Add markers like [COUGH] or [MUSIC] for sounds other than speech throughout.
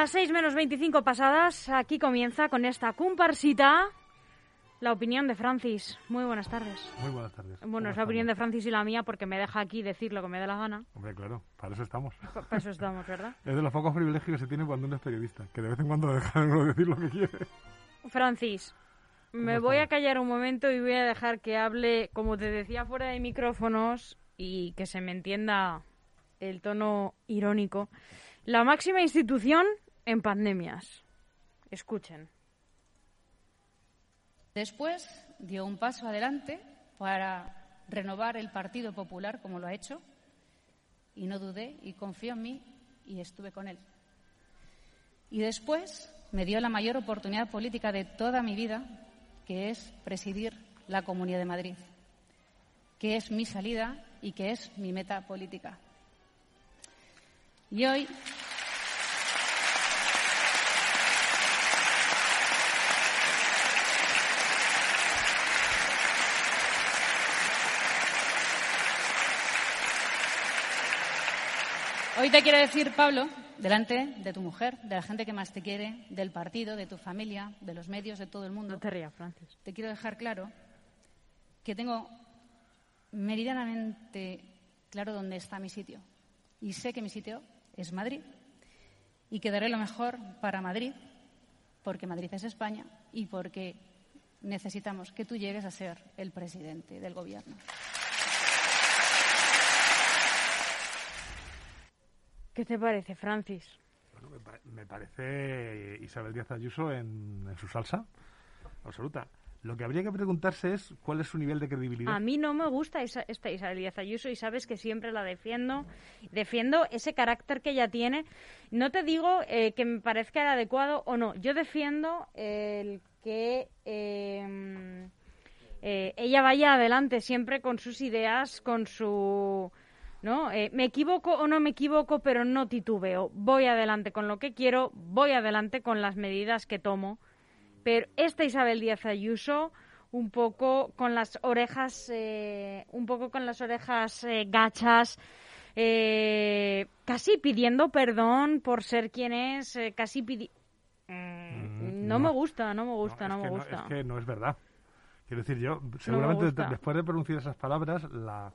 Las 6 menos 25 pasadas, aquí comienza con esta comparsita la opinión de Francis. Muy buenas tardes. Muy buenas tardes. Bueno, es la opinión de Francis y la mía porque me deja aquí decir lo que me dé la gana. Hombre, claro, para eso estamos. Pa- Para eso estamos, ¿verdad? [LAUGHS] Es de los pocos privilegios que se tiene cuando uno es periodista, que de vez en cuando deja uno decir lo que quiere. Francis, me ¿Cómo voy a estamos? callar un momento y voy a dejar que hable, como te decía, fuera de micrófonos y que se me entienda el tono irónico. La máxima institución en pandemias. Escuchen. Después dio un paso adelante para renovar el Partido Popular como lo ha hecho y no dudé y confió en mí y estuve con él. Y después me dio la mayor oportunidad política de toda mi vida, que es presidir la Comunidad de Madrid, que es mi salida y que es mi meta política. Y hoy Hoy te quiero decir, Pablo, delante de tu mujer, de la gente que más te quiere, del partido, de tu familia, de los medios, de todo el mundo, No te rías, Francis. te quiero dejar claro que tengo meridianamente claro dónde está mi sitio. Y sé que mi sitio es Madrid. Y que daré lo mejor para Madrid, porque Madrid es España y porque necesitamos que tú llegues a ser el presidente del gobierno. ¿Qué te parece, Francis? Bueno, me, pa- me parece Isabel Díaz Ayuso en, en su salsa absoluta. Lo que habría que preguntarse es cuál es su nivel de credibilidad. A mí no me gusta esa- esta Isabel Díaz Ayuso y sabes que siempre la defiendo. Defiendo ese carácter que ella tiene. No te digo eh, que me parezca el adecuado o no. Yo defiendo el que eh, eh, ella vaya adelante siempre con sus ideas, con su... ¿No? Eh, me equivoco o no me equivoco, pero no titubeo. Voy adelante con lo que quiero, voy adelante con las medidas que tomo. Pero esta Isabel Díaz Ayuso, un poco con las orejas, eh, un poco con las orejas eh, gachas, eh, casi pidiendo perdón por ser quien es, eh, casi pidi Mm, no, no. me gusta, no me gusta, no, es me gusta. es que no es verdad. Quiero decir, yo, seguramente después de pronunciar esas palabras, la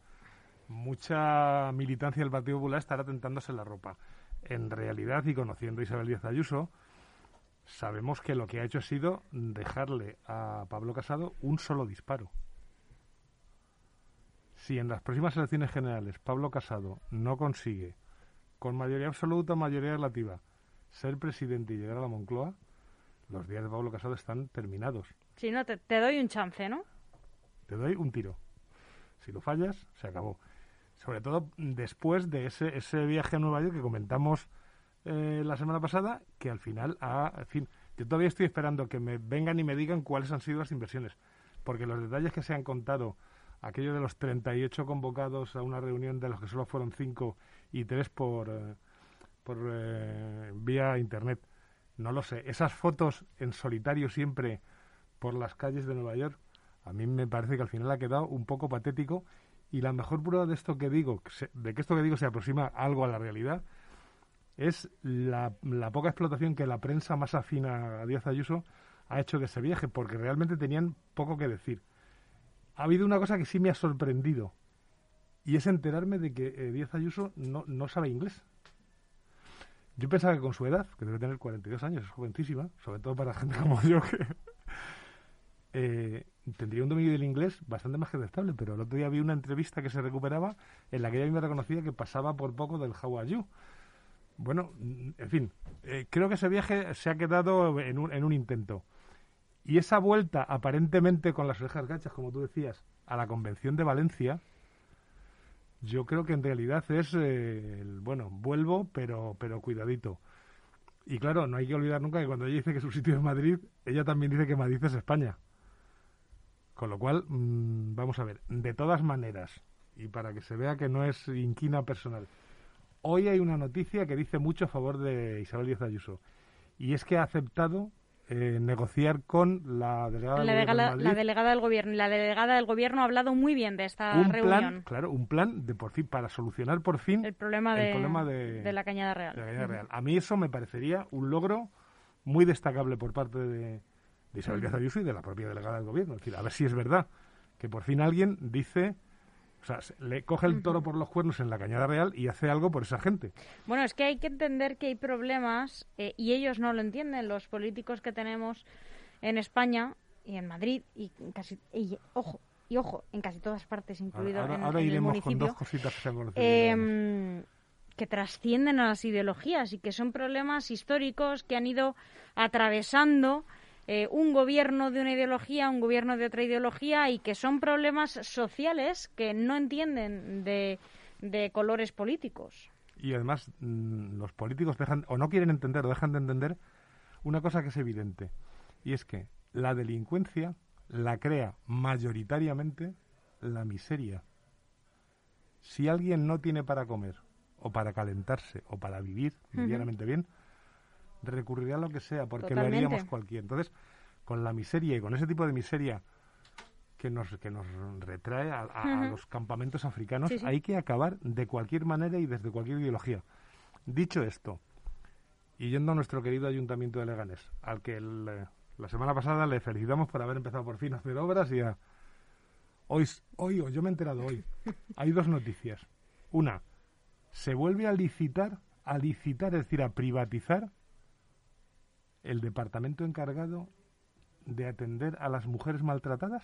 mucha militancia del Partido Popular estará tentándose la ropa. En realidad, y conociendo a Isabel Díaz Ayuso, sabemos que lo que ha hecho ha sido dejarle a Pablo Casado un solo disparo. Si en las próximas elecciones generales Pablo Casado no consigue, con mayoría absoluta o mayoría relativa, ser presidente y llegar a la Moncloa, los días de Pablo Casado están terminados. Si no, te, te doy un chance, ¿no? Te doy un tiro. Si lo fallas, se acabó. Sobre todo después de ese, ese viaje a Nueva York que comentamos eh, la semana pasada, que al final ha... En fin, yo todavía estoy esperando que me vengan y me digan cuáles han sido las inversiones. Porque los detalles que se han contado, aquello de los 38 convocados a una reunión de los que solo fueron 5 y 3 por, eh, por eh, vía internet, no lo sé. Esas fotos en solitario siempre por las calles de Nueva York, a mí me parece que al final ha quedado un poco patético y la mejor prueba de esto que digo, de que esto que digo se aproxima algo a la realidad, es la, la poca explotación que la prensa más afina a Díaz Ayuso ha hecho de ese viaje, porque realmente tenían poco que decir. Ha habido una cosa que sí me ha sorprendido, y es enterarme de que eh, Díaz Ayuso no, no sabe inglés. Yo pensaba que con su edad, que debe tener 42 años, es jovencísima, sobre todo para [LAUGHS] gente como yo, que eh, tendría un dominio del inglés bastante más que aceptable, pero el otro día vi una entrevista que se recuperaba en la que ella misma reconocía que pasaba por poco del How are you. Bueno, mm, en fin, eh, creo que ese viaje se ha quedado en un, en un intento. Y esa vuelta, aparentemente con las orejas gachas, como tú decías, a la convención de Valencia, yo creo que en realidad es, eh, el, bueno, vuelvo, pero, pero cuidadito. Y claro, no hay que olvidar nunca que cuando ella dice que su sitio es Madrid, ella también dice que Madrid es España. Con lo cual, mm, vamos a ver, de todas maneras, y para que se vea que no es inquina personal, hoy hay una noticia que dice mucho a favor de Isabel Díaz Ayuso, y es que ha aceptado eh, negociar con la delegada la, del delegada, gobierno de la delegada del gobierno. La delegada del gobierno ha hablado muy bien de esta un reunión. plan, claro, un plan de por fin para solucionar por fin el problema, el de, problema de- de la Cañada Real. la Cañada Real. A mí eso me parecería un logro muy destacable por parte de, de Isabel Díaz Ayuso y de la propia delegada del gobierno. Es decir, a ver si es verdad que por fin alguien dice, o sea, se- le coge el toro por los cuernos en la Cañada Real y hace algo por esa gente. Bueno, es que hay que entender que hay problemas eh, y ellos no lo entienden, los políticos que tenemos en España y en Madrid y casi y, ojo y ojo en casi todas partes, incluido Ahora, en, ahora en el iremos con municipio, dos cositas que se han conocido. em, que trascienden a las ideologías y que son problemas históricos que han ido atravesando eh, un gobierno de una ideología, un gobierno de otra ideología y que son problemas sociales que no entienden de, de colores políticos. Y además mm, los políticos dejan o no quieren entender o dejan de entender una cosa que es evidente y es que la delincuencia la crea mayoritariamente la miseria. Si alguien no tiene para comer o para calentarse o para vivir medianamente bien, recurrirá a lo que sea porque lo Totalmente. haríamos cualquiera. Entonces, con la miseria y con ese tipo de miseria que nos, que nos retrae a, a- a Ujú. los campamentos africanos, Sí, sí. hay que acabar de cualquier manera y desde cualquier ideología. Dicho esto, y yendo a nuestro querido Ayuntamiento de Leganés, al que el, eh, la semana pasada le felicitamos por haber empezado por fin a hacer obras y a... Hoy, hoy, yo me he enterado hoy, [LAUGHS] hay dos noticias. Una, se vuelve a licitar, a licitar, es decir, a privatizar el departamento encargado de atender a las mujeres maltratadas.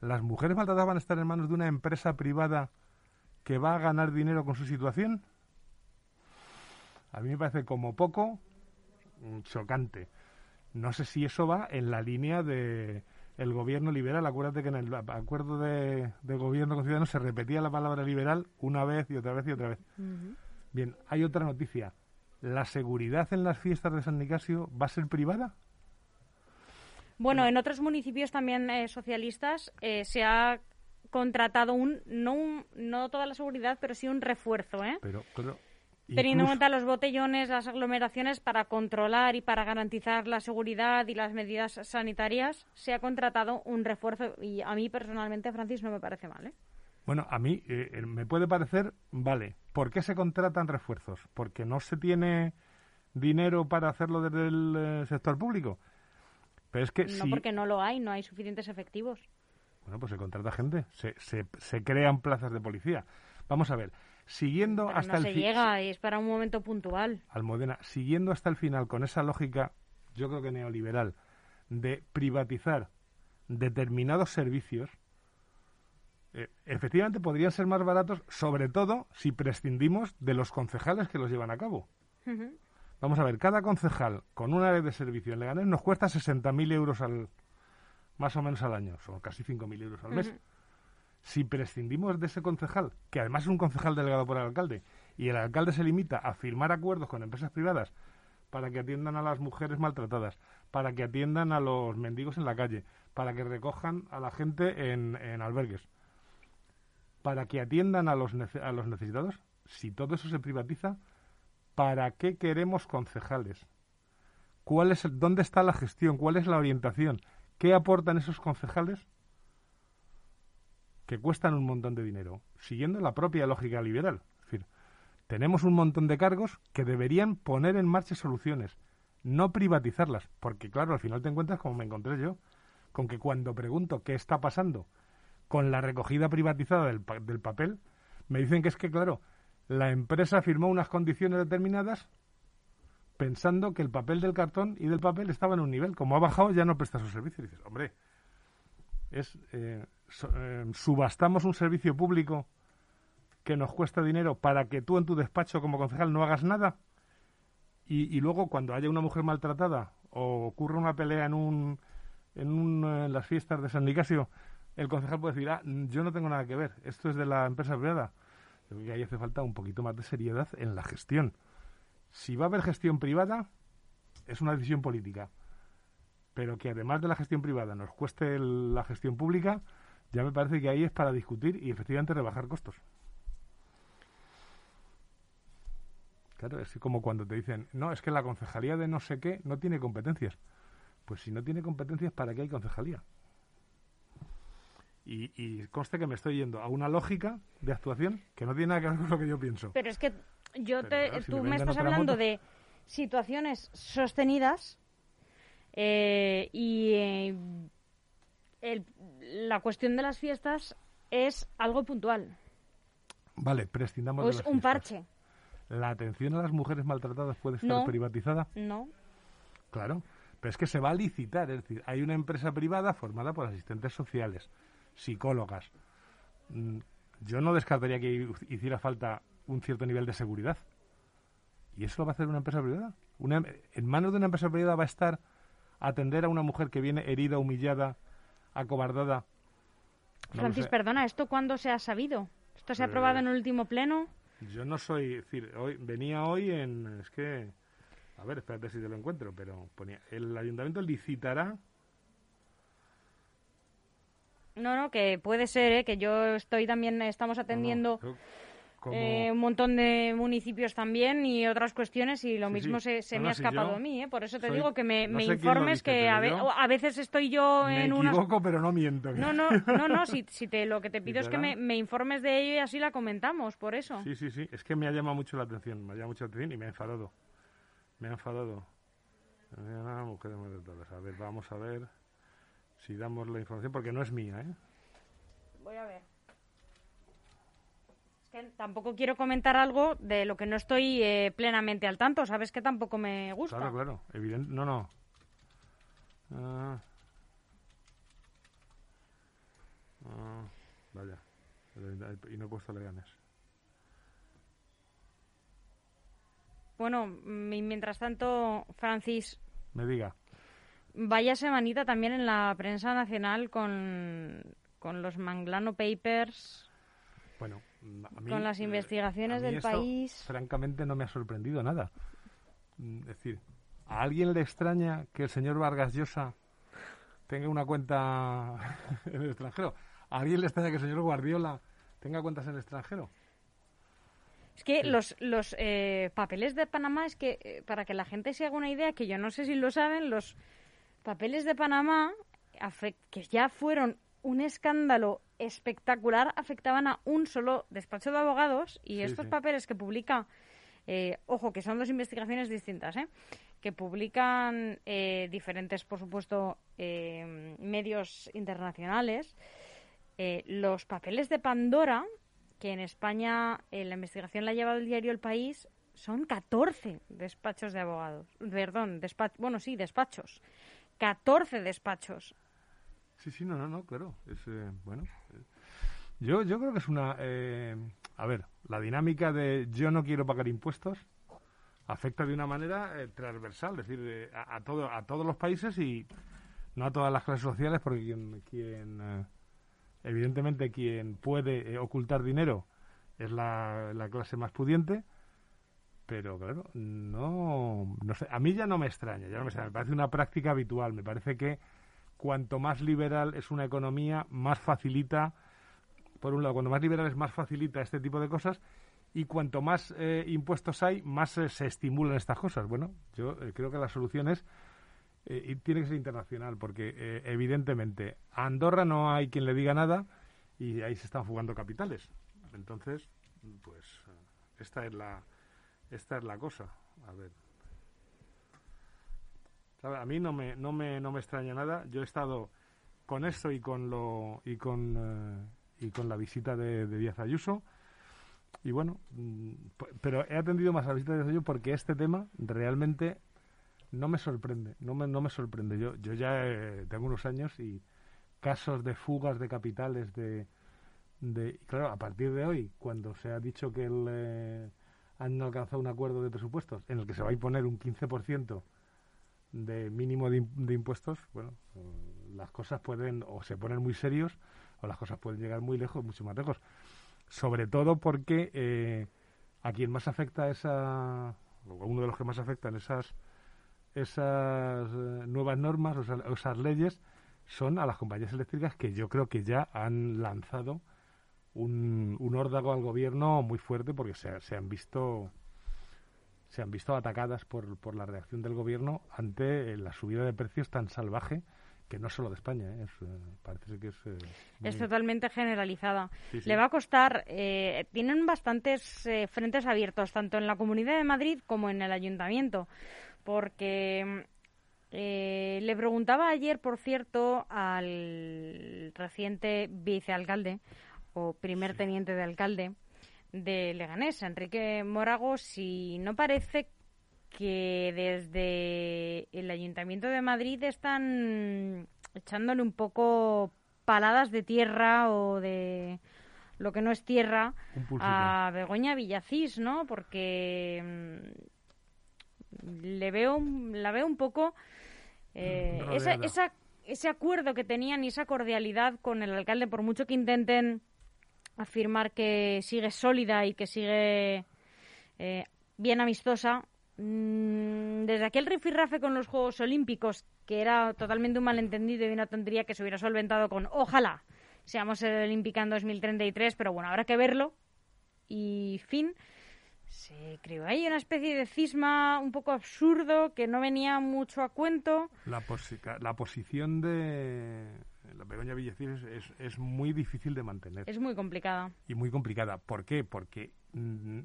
¿Las mujeres maltratadas van a estar en manos de una empresa privada que va a ganar dinero con su situación? A mí me parece como poco mm, chocante. No sé si eso va en la línea de el gobierno liberal. Acuérdate que en el acuerdo de, de gobierno con Ciudadanos se repetía la palabra liberal una vez y otra vez y otra vez. Bien, hay otra noticia. ¿La seguridad en las fiestas de San Nicasio va a ser privada? Bueno, en otros municipios también eh, socialistas eh, se ha contratado un no, un no toda la seguridad, pero sí un refuerzo, ¿eh? Pero, claro, Teniendo en cuenta los botellones, las aglomeraciones, para controlar y para garantizar la seguridad y las medidas sanitarias, se ha contratado un refuerzo. Y a mí personalmente, Francis, no me parece mal. ¿eh? Bueno, a mí eh, eh, me puede parecer, vale, ¿por qué se contratan refuerzos? ¿Porque no se tiene dinero para hacerlo desde el eh, sector público? Pero es que No si... porque no lo hay, no hay suficientes efectivos. Bueno, pues se contrata gente, se, se, se crean plazas de policía. Vamos a ver, siguiendo Pero hasta no el se llega, es para un momento puntual. Almudena, siguiendo hasta el final con esa lógica, yo creo que neoliberal, de privatizar determinados servicios, eh, efectivamente podrían ser más baratos, sobre todo si prescindimos de los concejales que los llevan a cabo. Vamos a ver, cada concejal con una área de servicio en Leganés nos cuesta 60.000 euros al, más o menos al año, son casi 5.000 euros al mes. Si prescindimos de ese concejal, que además es un concejal delegado por el alcalde, y el alcalde se limita a firmar acuerdos con empresas privadas para que atiendan a las mujeres maltratadas, para que atiendan a los mendigos en la calle, para que recojan a la gente en, en albergues, para que atiendan a los, a los necesitados, si todo eso se privatiza, ¿para qué queremos concejales? ¿Cuál es ¿Dónde está la gestión? ¿Cuál es la orientación? ¿Qué aportan esos concejales que cuestan un montón de dinero? Siguiendo la propia lógica liberal. Es decir, tenemos un montón de cargos que deberían poner en marcha soluciones, no privatizarlas. Porque, claro, al final te encuentras como me encontré yo, con que cuando pregunto qué está pasando con la recogida privatizada del, del papel, me dicen que es que, claro, la empresa firmó unas condiciones determinadas pensando que el papel del cartón y del papel estaba en un nivel. Como ha bajado, ya no presta su servicio. Y dices, hombre, es eh, eh, subastamos un servicio público que nos cuesta dinero para que tú en tu despacho como concejal no hagas nada y, y luego cuando haya una mujer maltratada o ocurra una pelea en un en, un, eh, en las fiestas de San Nicasio el concejal puede decir ah yo no tengo nada que ver esto es de la empresa privada creo que ahí hace falta un poquito más de seriedad en la gestión si va a haber gestión privada es una decisión política pero que además de la gestión privada nos cueste la gestión pública ya me parece que ahí es para discutir y efectivamente rebajar costos Claro, es como cuando te dicen, no, es que la concejalía de no sé qué no tiene competencias. Pues si no tiene competencias, ¿para qué hay concejalía? Y, y conste que me estoy yendo a una lógica de actuación que no tiene nada que ver con lo que yo pienso. Pero es que yo Pero te, claro, si tú me estás hablando moto- de situaciones sostenidas eh, y eh, el- la cuestión de las fiestas es algo puntual. Vale, prescindamos O de es las un fiestas. parche. ¿La atención a las mujeres maltratadas puede estar No. privatizada? No. Claro, pero es que se va a licitar, es decir, hay una empresa privada formada por asistentes sociales, psicólogas. Mm, Yo no descartaría que hiciera falta un cierto nivel de seguridad. ¿Y eso lo va a hacer una empresa privada? Una- ¿En manos de una empresa privada va a estar atender a una mujer que viene herida, humillada, acobardada? No Francis, perdona, ¿esto cuándo se ha sabido? ¿Esto se ha aprobado Eh, en el último pleno? Yo no soy, es decir, hoy, venía hoy en, es que, a ver, espérate si te lo encuentro, pero ponía, el ayuntamiento licitará No, no, que puede ser, ¿eh? que yo estoy también, estamos No, no, atendiendo como- eh, un montón de municipios también y otras cuestiones y lo Sí, mismo sí. se, se No, me ha si escapado yo a mí, ¿eh? por eso te soy- digo que me, no informes que a, ve- yo a veces estoy yo me en unas... equivoco, pero no miento. No, no, no, no, si, si te, lo que te [LAUGHS] pido es que me, informes de ello y así la comentamos, por eso. Sí, sí, sí, es que me ha llamado mucho la atención, me ha llamado mucho la atención y me ha enfadado. Me ha enfadado. A ver, vamos a ver si damos la información, porque no es mía, ¿eh? Voy a ver. Es que tampoco quiero comentar algo de lo que no estoy eh, plenamente al tanto, sabes que tampoco me gusta. Claro, claro, evidente, no, no. Ah. Ah, vaya, y no he puesto Leganes. Bueno, mm, mientras tanto, Francis, Me diga. Vaya semanita también en la prensa nacional con, con los Manglano Papers, Bueno, a mí, con las eh, investigaciones a mí del esto, país. Francamente no me ha sorprendido nada. Mm, Es decir, ¿a alguien le extraña que el señor Vargas Llosa tenga una cuenta [LAUGHS] en el extranjero? ¿A alguien le extraña que el señor Guardiola tenga cuentas en el extranjero? Es que los, los eh, papeles de Panamá, es que eh, para que la gente se haga una idea, que yo no sé si lo saben, los papeles de Panamá, que ya fueron un escándalo espectacular, afectaban a un solo despacho de abogados y Sí, estos sí. papeles que publica, eh, ojo, que son dos investigaciones distintas, ¿eh? que publican eh, diferentes, por supuesto, eh, medios internacionales, eh, los papeles de Pandora, que en España eh, la investigación la ha llevado el diario El País, son 14 despachos de abogados. Perdón, despach bueno, sí, despachos. 14 despachos. Sí, sí, no, no, no, claro. Es, eh, bueno, eh, yo, yo creo que es una... eh, a ver, la dinámica de yo no quiero pagar impuestos afecta de una manera eh, transversal, es decir, eh, a, todo, a todos los países y no a todas las clases sociales, porque quien, quien evidentemente quien puede ocultar dinero es la clase más pudiente, pero claro, no, no sé, a mí ya no me extraña, ya no me extraña, me parece una práctica habitual, me parece que cuanto más liberal es una economía, más facilita, por un lado, cuanto más liberal es, más facilita este tipo de cosas, y cuanto más eh, impuestos hay, más eh, se estimulan estas cosas. Bueno, yo eh, creo que la solución es, eh, y tiene que ser internacional, porque evidentemente a Andorra no hay quien le diga nada y ahí se están fugando capitales. Entonces, pues esta es la, esta es la cosa. A ver. A mí no me, no me, no me extraña nada. Yo he estado con eso y con lo y con eh, y con la visita de, de Díaz Ayuso. Y bueno, mm, pero he atendido más a la visita de Díaz Ayuso porque este tema realmente no me sorprende, no me, no me sorprende. Yo, yo ya eh, tengo unos años y casos de fugas de capitales de, de claro, a partir de hoy, cuando se ha dicho que el, eh, han alcanzado un acuerdo de presupuestos en el que se va a imponer un 15% de mínimo de, im- de impuestos, bueno, eh, las cosas pueden o se ponen muy serios o las cosas pueden llegar muy lejos, mucho más lejos. Sobre todo porque eh, a quien más afecta esa, o a uno de los que más afectan esas esas eh, nuevas normas, o sea, esas leyes, son a las compañías eléctricas que yo creo que ya han lanzado un, un órdago al gobierno muy fuerte porque se, se han visto se han visto atacadas por, por la reacción del gobierno ante la subida de precios tan salvaje que no es solo de España, ¿eh? es, eh, parece que es... Eh, es totalmente generalizada. Le va a costar, tienen bastantes frentes abiertos, tanto en la Comunidad de Madrid como en el Ayuntamiento, porque le preguntaba ayer, por cierto, al reciente vicealcalde o primer teniente de alcalde de Leganés, Enrique Morago, si no parece que desde el Ayuntamiento de Madrid están echándole un poco paladas de tierra o de lo que no es tierra a Begoña Villacís, ¿no? Porque mm, le veo, la veo un poco eh, esa, ese acuerdo que tenían y esa cordialidad con el alcalde, por mucho que intenten afirmar que sigue sólida y que sigue eh, bien amistosa, Mm, desde aquel rifirrafe con los Juegos Olímpicos, que era totalmente un malentendido y una tontería que se hubiera solventado con ojalá seamos el Olímpica en 2033, pero bueno, habrá que verlo. Y fin, se creó ahí una especie de cisma un poco absurdo que no venía mucho a cuento. La, la posición de la Begoña Villacís es, es, muy difícil de mantener. Es muy complicada. Y muy complicada. ¿Por qué? Porque mm,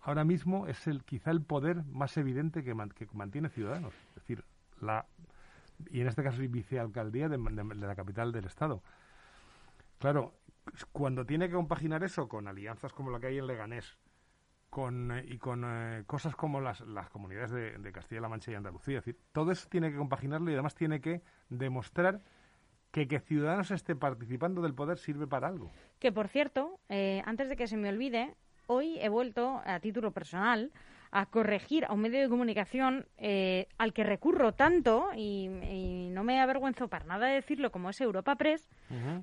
ahora mismo es el quizá el poder más evidente que, mantiene Ciudadanos. Es decir, la y en este caso vicealcaldía de, de, la capital del Estado. Claro, cuando tiene que compaginar eso con alianzas como la que hay en Leganés, con, eh, y con eh, cosas como las, las comunidades de, de Castilla-La Mancha y Andalucía, es decir, todo eso tiene que compaginarlo y además tiene que demostrar que que Ciudadanos esté participando del poder sirve para algo. Que, por cierto, eh, antes de que se me olvide, hoy he vuelto, a título personal, a corregir a un medio de comunicación eh, al que recurro tanto, y, no me avergüenzo para nada de decirlo, como es Europa Press,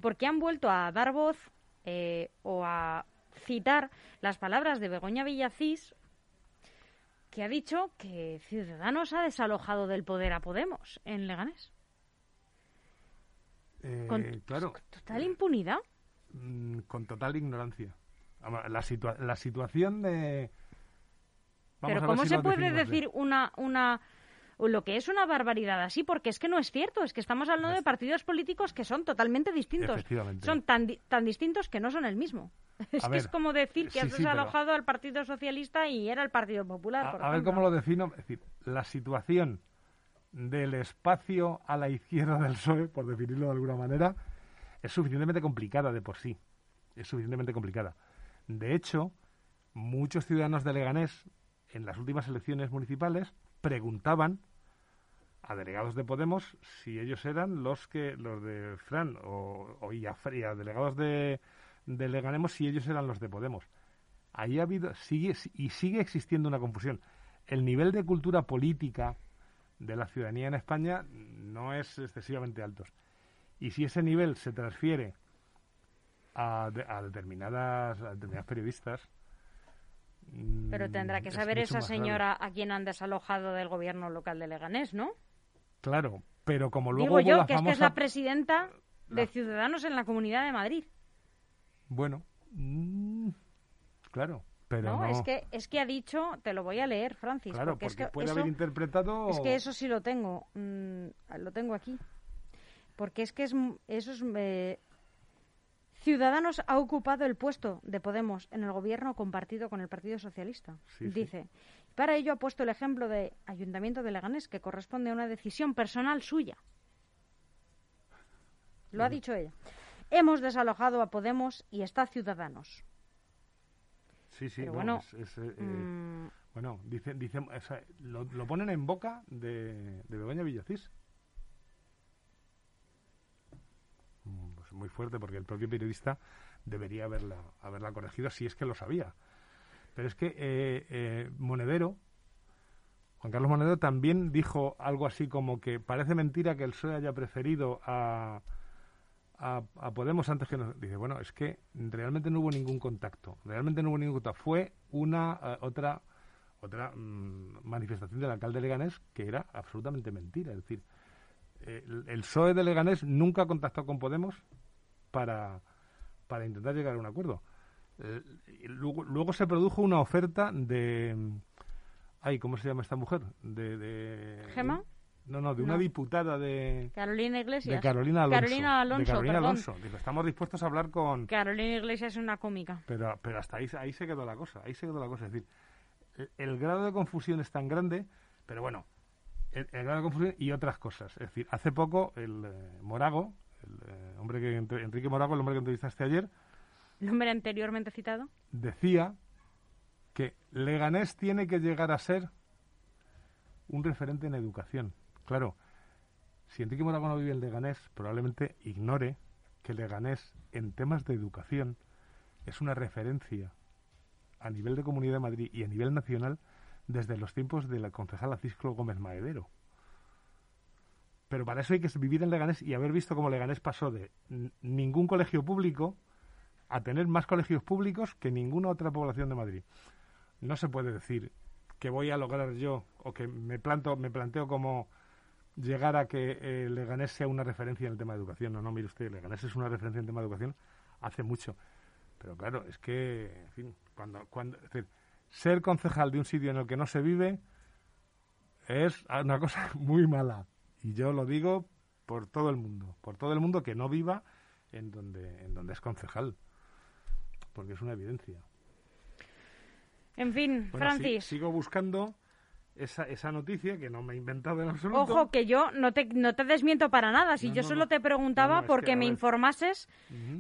porque han vuelto a dar voz eh, o a citar las palabras de Begoña Villacís, que ha dicho que Ciudadanos ha desalojado del poder a Podemos en Leganés. Eh, con total impunidad. Mm, con total ignorancia. La, la situación de... Pero ¿cómo se puede decir una, una lo que es una barbaridad así, porque es que no es cierto, es que estamos hablando de partidos políticos que son totalmente distintos. Son tan, tan distintos que no son el mismo. [LAUGHS] Es que es como decir que has desalojado al Partido Socialista y era el Partido Popular. A, ver cómo lo defino. Es decir, la situación del espacio a la izquierda del PSOE, por definirlo de alguna manera, es suficientemente complicada de por sí. Es suficientemente complicada. De hecho, muchos ciudadanos de Leganés en las últimas elecciones municipales preguntaban a delegados de Podemos si ellos eran los que los de Fran o, y, a, delegados de, de Leganemos si ellos eran los de Podemos. Ahí ha habido sigue y sigue existiendo una confusión. El nivel de cultura política de la ciudadanía en España no es excesivamente alto. Y si ese nivel se transfiere a, determinadas, determinadas periodistas. Pero tendrá que mm, saber esa señora a quien han desalojado del gobierno local de Leganés, ¿no? Claro, pero como luego. Digo yo, que es que es la presidenta de Ciudadanos en la Comunidad de Madrid. Bueno, mm, claro. Pero no, Es, que, es que ha dicho, te lo voy a leer, Francis. Claro, porque, es que puede haber interpretado. Es que eso sí lo tengo. Mm, lo tengo aquí. Porque es que es, eso es. Eh, Ciudadanos ha ocupado el puesto de Podemos en el gobierno compartido con el Partido Socialista. Dice, para ello ha puesto el ejemplo de Ayuntamiento de Leganés, que corresponde a una decisión personal suya. Lo ha dicho ella. Hemos desalojado a Podemos y está Ciudadanos. Sí, sí, bueno, eh, eh, mm. bueno, dice, dice, lo, ponen en boca de, de Begoña Villacís. muy fuerte porque el propio periodista debería haberla, haberla corregido si es que lo sabía. Pero es que eh, eh, Monedero, Juan Carlos Monedero también dijo algo así como que parece mentira que el PSOE haya preferido a, a, Podemos antes que nos... Dice, bueno, es que realmente no hubo ningún contacto, realmente no hubo ningún contacto. Fue una eh, otra otra mm, manifestación del alcalde Leganés que era absolutamente mentira. Es decir, el, el PSOE de Leganés nunca contactó con Podemos para, para intentar llegar a un acuerdo. Eh, luego, luego, se produjo una oferta de Ay, ¿cómo se llama esta mujer? De, de ¿Gema? No, no, de una No. diputada de, Carolina Iglesias. de Carolina Alonso. Carolina Alonso, De Carolina perdón. Alonso. Digo, estamos dispuestos a hablar con... Carolina Iglesias es una cómica. Pero, pero hasta ahí, ahí se quedó la cosa, ahí se quedó la cosa. Es decir, el, el grado de confusión es tan grande, pero bueno, el, el grado de confusión y otras cosas. Es decir, hace poco el eh, Morago, el eh, hombre que Enrique Morago, el hombre que entrevistaste ayer, El hombre anteriormente citado. decía que Leganés tiene que llegar a ser un referente en educación. Claro, si Enrique Morago no vive en Leganés, probablemente ignore que Leganés en temas de educación es una referencia a nivel de Comunidad de Madrid y a nivel nacional desde los tiempos de la concejala Cisco Gómez Maedero. Pero para eso hay que vivir en Leganés y haber visto cómo Leganés pasó de ningún colegio público a tener más colegios públicos que ninguna otra población de Madrid. No se puede decir que voy a lograr yo o que me me planteo como llegar a que eh, Leganés sea una referencia en el tema de educación. No, no, mire usted, Leganés es una referencia en el tema de educación hace mucho. Pero claro, es que, en fin, cuando, cuando, es decir, ser concejal de un sitio en el que no se vive es una cosa [LAUGHS] muy mala. Y yo lo digo por todo el mundo, por todo el mundo que no viva en donde, en donde es concejal. Porque es una evidencia. En fin, Bueno, Francis. sigo buscando esa, esa noticia que no me he inventado en absoluto. Ojo, que yo no te, no te desmiento para nada. Si No, yo no, solo no. te preguntaba porque que, me informases,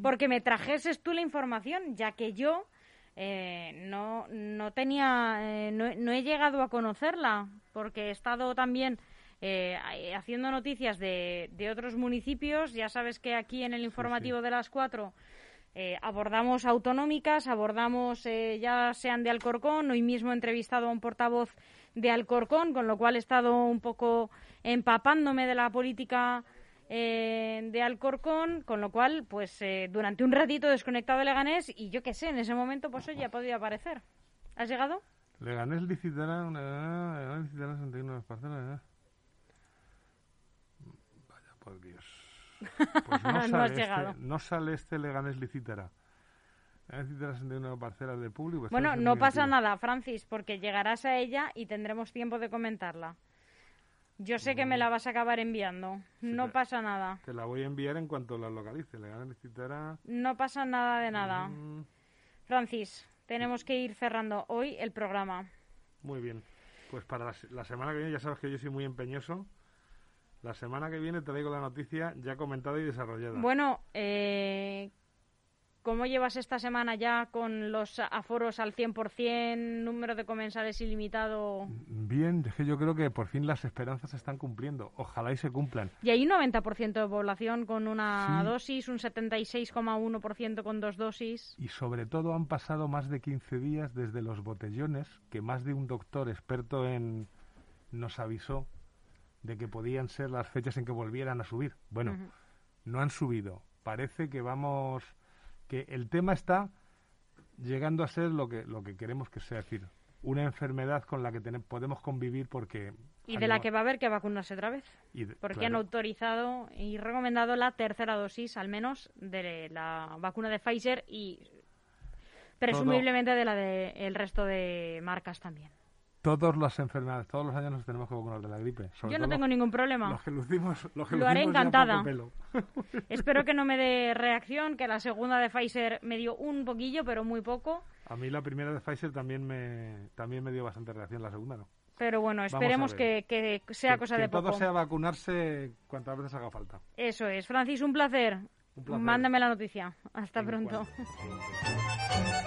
porque me trajeses tú la información, ya que yo eh, no, no tenía, eh, no, no he llegado a conocerla, porque he estado también eh, eh, haciendo noticias de, de otros municipios. Ya sabes que aquí en el informativo de las cuatro eh, abordamos autonómicas, abordamos eh, ya sean de Alcorcón, hoy mismo he entrevistado a un portavoz de Alcorcón, con lo cual he estado un poco empapándome de la política eh, de Alcorcón, con lo cual, pues eh, durante un ratito desconectado de Leganés y yo qué sé, en ese momento pues oye, ha podido aparecer. ¿Has llegado? Leganés licitará, Leganés licitará 61 parcelas. ¿eh? Vaya, por Dios. Pues no, [LAUGHS] No sale. Este, no sale este Leganés licitará. Leganés licitará 61 parcelas de público. Bueno, no pasa nada, Francis, porque llegarás a ella y tendremos tiempo de comentarla. Yo sé que me la vas a acabar enviando. No pasa nada. Te la voy a enviar en cuanto la localice. Leganés licitará... No pasa nada de nada. mm, Francis, tenemos que ir cerrando hoy el programa. Muy bien. Pues para la, la semana que viene, ya sabes que yo soy muy empeñoso. La semana que viene te traigo la noticia ya comentada y desarrollada. Bueno, eh, ¿cómo llevas esta semana ya con los aforos al 100%, número de comensales ilimitado? Bien, es que yo creo que por fin las esperanzas se están cumpliendo. Ojalá y se cumplan. Y hay un 90% de población con una Sí. dosis, un 76,1% con dos dosis. Y sobre todo han pasado más de 15 días desde los botellones que más de un doctor experto en nos avisó de que podían ser las fechas en que volvieran a subir. Bueno, no han subido. Parece que vamos que el tema está llegando a ser lo que lo que queremos que sea, es decir, una enfermedad con la que tenem- podemos convivir porque Y de la que va a haber que vacunarse otra vez. y de- Porque claro. han autorizado y recomendado la tercera dosis, al menos, de la vacuna de Pfizer y presumiblemente de la del resto de marcas también. Todas las enfermedades, todos los años nos tenemos que vacunar de la gripe. sobre Yo no todo tengo ningún problema. Los que lucimos, los que Lo haré encantada. pelo. [LAUGHS] Espero que no me dé reacción, que la segunda de Pfizer me dio un poquillo, pero muy poco. A mí la primera de Pfizer también me también me dio bastante reacción, la segunda no. Pero bueno, esperemos que, que sea que, cosa que de todo poco. sea vacunarse cuantas veces haga falta. Eso es. Francis, un placer. Un placer. Mándame la noticia. Hasta pronto. [LAUGHS]